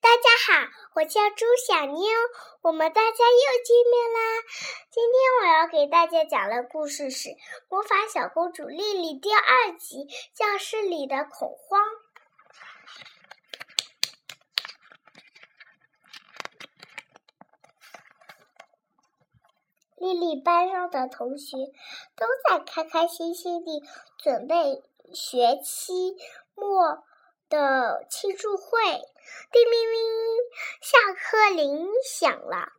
大家好，我叫朱小妞，我们大家又见面啦。今天我要给大家讲的故事是《魔法小公主莉莉》第二集《教室里的恐慌》。莉莉班上的同学都在开开心心地准备学期末。的庆祝会，叮铃铃，下课铃响了。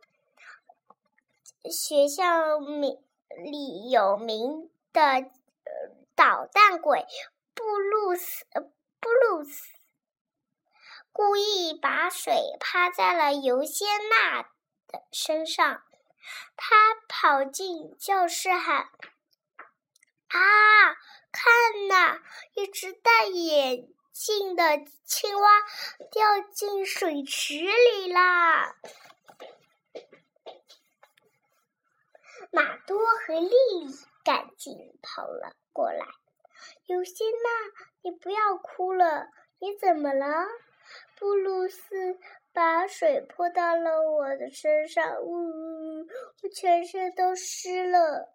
学校名里有名的捣蛋鬼布鲁斯，布鲁斯故意把水趴在了尤仙娜的身上。他跑进教室喊：“啊，看呐，一只大眼！”幸的青蛙掉进水池里啦！马多和丽丽赶紧跑了过来。尤西娜，你不要哭了，你怎么了？布鲁斯把水泼到了我的身上，呜，我全身都湿了。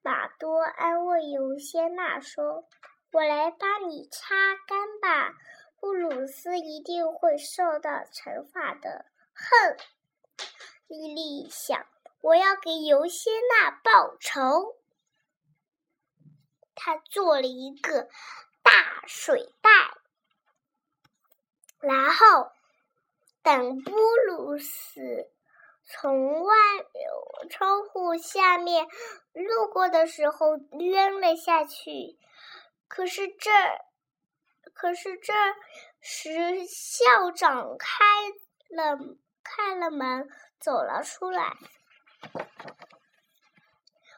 马多安慰尤西娜说。我来帮你擦干吧，布鲁斯一定会受到惩罚的。哼，莉莉想，我要给尤西娜报仇。她做了一个大水袋，然后等布鲁斯从外窗户下面路过的时候扔了下去。可是这，可是这时校长开了开了门，走了出来。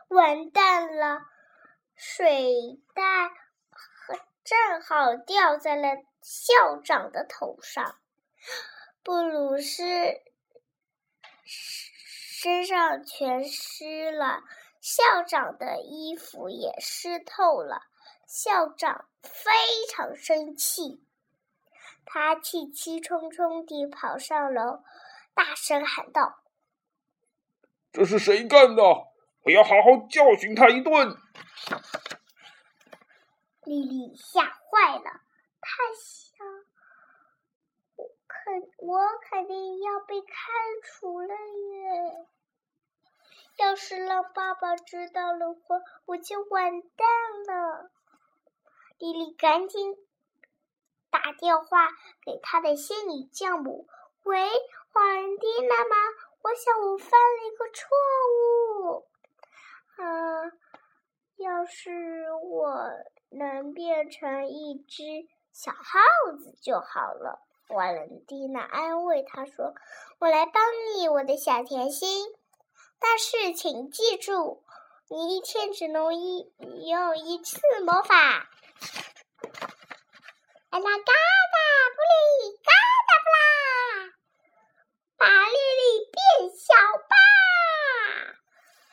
完蛋了，水袋正好掉在了校长的头上。布鲁斯身上全湿了，校长的衣服也湿透了。校长非常生气，他气气冲冲地跑上楼，大声喊道：“这是谁干的？我要好好教训他一顿！”丽丽吓坏了，她想：“我肯，我肯定要被开除了耶！要是让爸爸知道了话，我就完蛋了。”莉莉赶紧打电话给她的仙女教母：“喂，瓦伦蒂娜吗？我想我犯了一个错误。啊，要是我能变成一只小耗子就好了。”瓦伦蒂娜安慰她说：“我来帮你，我的小甜心。但是请记住，你一天只能一用一次魔法。”啦啦嘎哒布里嘎达布啦，把丽丽变小吧！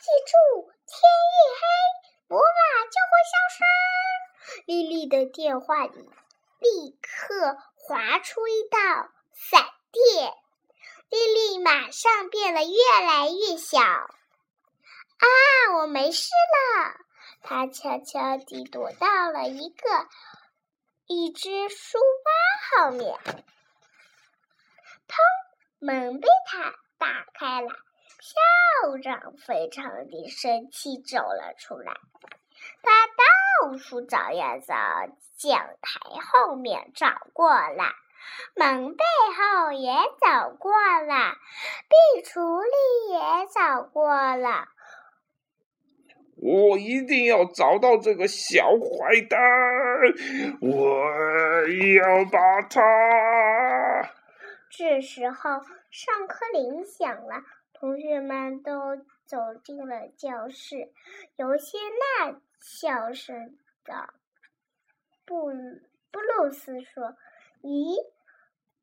记住，天一黑，魔法就会消失。丽丽的电话里立刻划出一道闪电，丽丽马上变得越来越小。啊，我没事了。她悄悄地躲到了一个一只书包后面。砰！门被他打开了。校长非常的生气，走了出来。他到处找呀找，讲台后面找过了，门背后也找过了，壁橱里也找过了。我一定要找到这个小坏蛋！我要把他。这时候，上课铃响了，同学们都走进了教室。尤些娜笑声的，布布鲁斯说：“咦，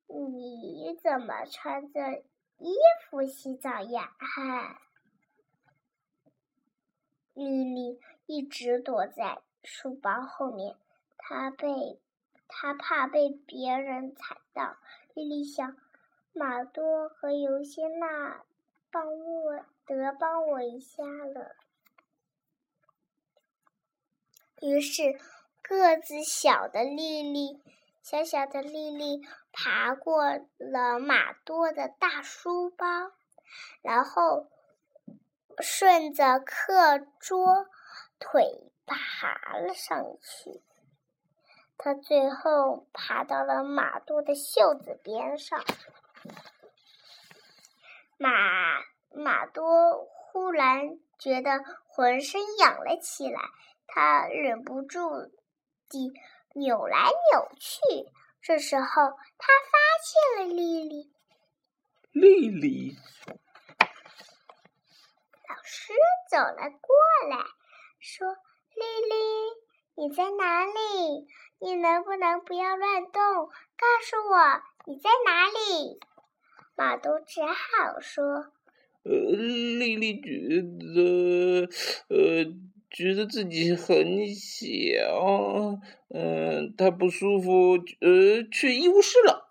你怎么穿着衣服洗澡呀？”哈。莉莉一直躲在书包后面，她被她怕被别人踩到。莉莉想，马多和尤仙娜帮我得帮我一下了。于是，个子小的莉莉，小小的莉莉爬过了马多的大书包，然后顺着课桌腿爬了上去。他最后爬到了马多的袖子边上。马马多忽然觉得浑身痒了起来。他忍不住地扭来扭去，这时候他发现了丽丽。丽丽，师走了过来，说：“丽丽，你在哪里？你能不能不要乱动？告诉我你在哪里？”马东只好说：“呃，丽丽觉得，呃。”觉得自己很小，嗯，她不舒服，呃，去医务室了。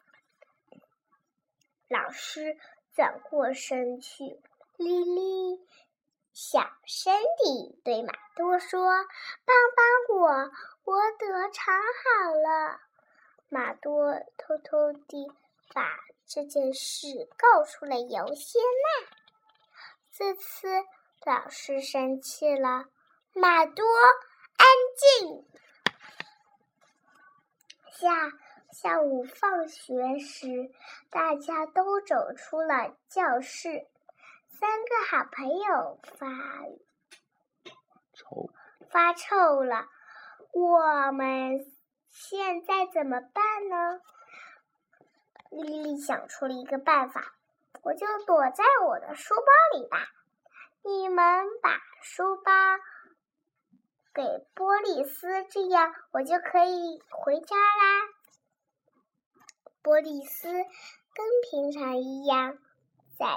老师转过身去，丽丽小声地对马多说：“帮帮我，我得藏好了。”马多偷偷地把这件事告诉了尤仙娜。这次老师生气了。马多，安静。下下午放学时，大家都走出了教室。三个好朋友发臭，发臭了。我们现在怎么办呢？丽丽想出了一个办法，我就躲在我的书包里吧。你们把书包。给波利斯，这样我就可以回家啦。波利斯跟平常一样，在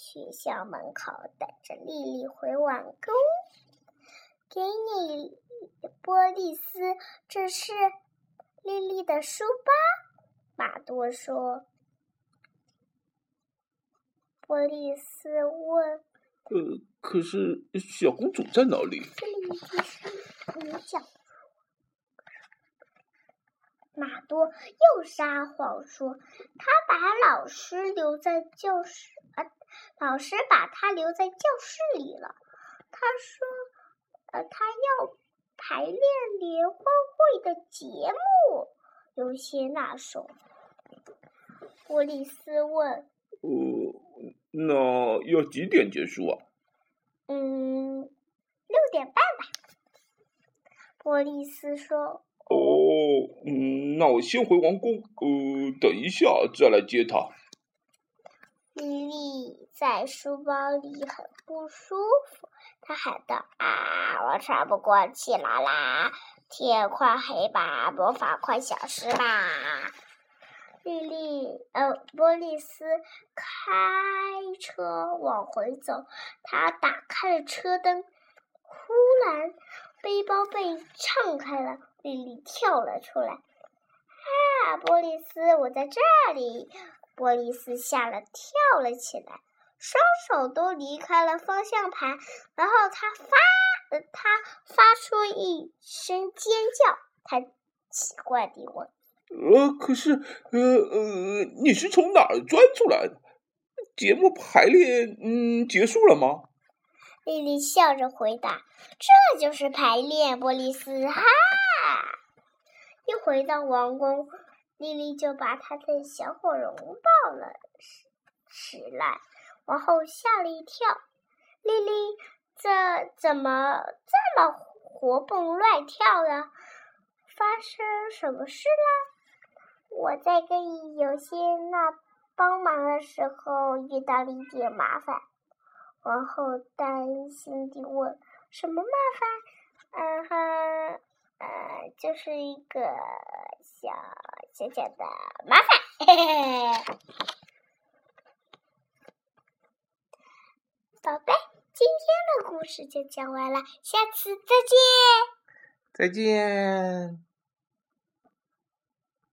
学校门口等着丽丽回晚工。给你，波利斯，这是丽丽的书包。马多说。波利斯问：“呃，可是小公主在哪里？”这里是。你讲，马多又撒谎说他把老师留在教室，呃，老师把他留在教室里了。他说，呃，他要排练联欢会的节目。尤谢娜说。波利斯问：“呃，那要几点结束啊？”嗯，六点半吧。波利斯说：“哦，嗯，那我先回王宫，呃，等一下再来接他。”莉莉在书包里很不舒服，她喊道：“啊，我喘不过气来啦！天快黑吧，魔法快消失吧！”莉莉，呃，波利斯开车往回走，他打开了车灯，忽然。背包被敞开了，丽丽跳了出来。啊，波利斯，我在这里！波利斯吓了，跳了起来，双手都离开了方向盘。然后他发，呃，他发出一声尖叫。他奇怪地问：“呃，可是，呃呃，你是从哪儿钻出来的？节目排练，嗯，结束了吗？”丽丽笑着回答：“这就是排练，波利斯哈！”一回到王宫，丽丽就把她的小火龙抱了起来。王后吓了一跳：“丽丽，这怎么这么活蹦乱跳的？发生什么事了？”我在跟有些那帮忙的时候遇到了一点麻烦。王后担心地问：“什么麻烦？”“嗯哼，呃，就是一个小小小的麻烦。”嘿嘿。宝贝，今天的故事就讲完了，下次再见。再见。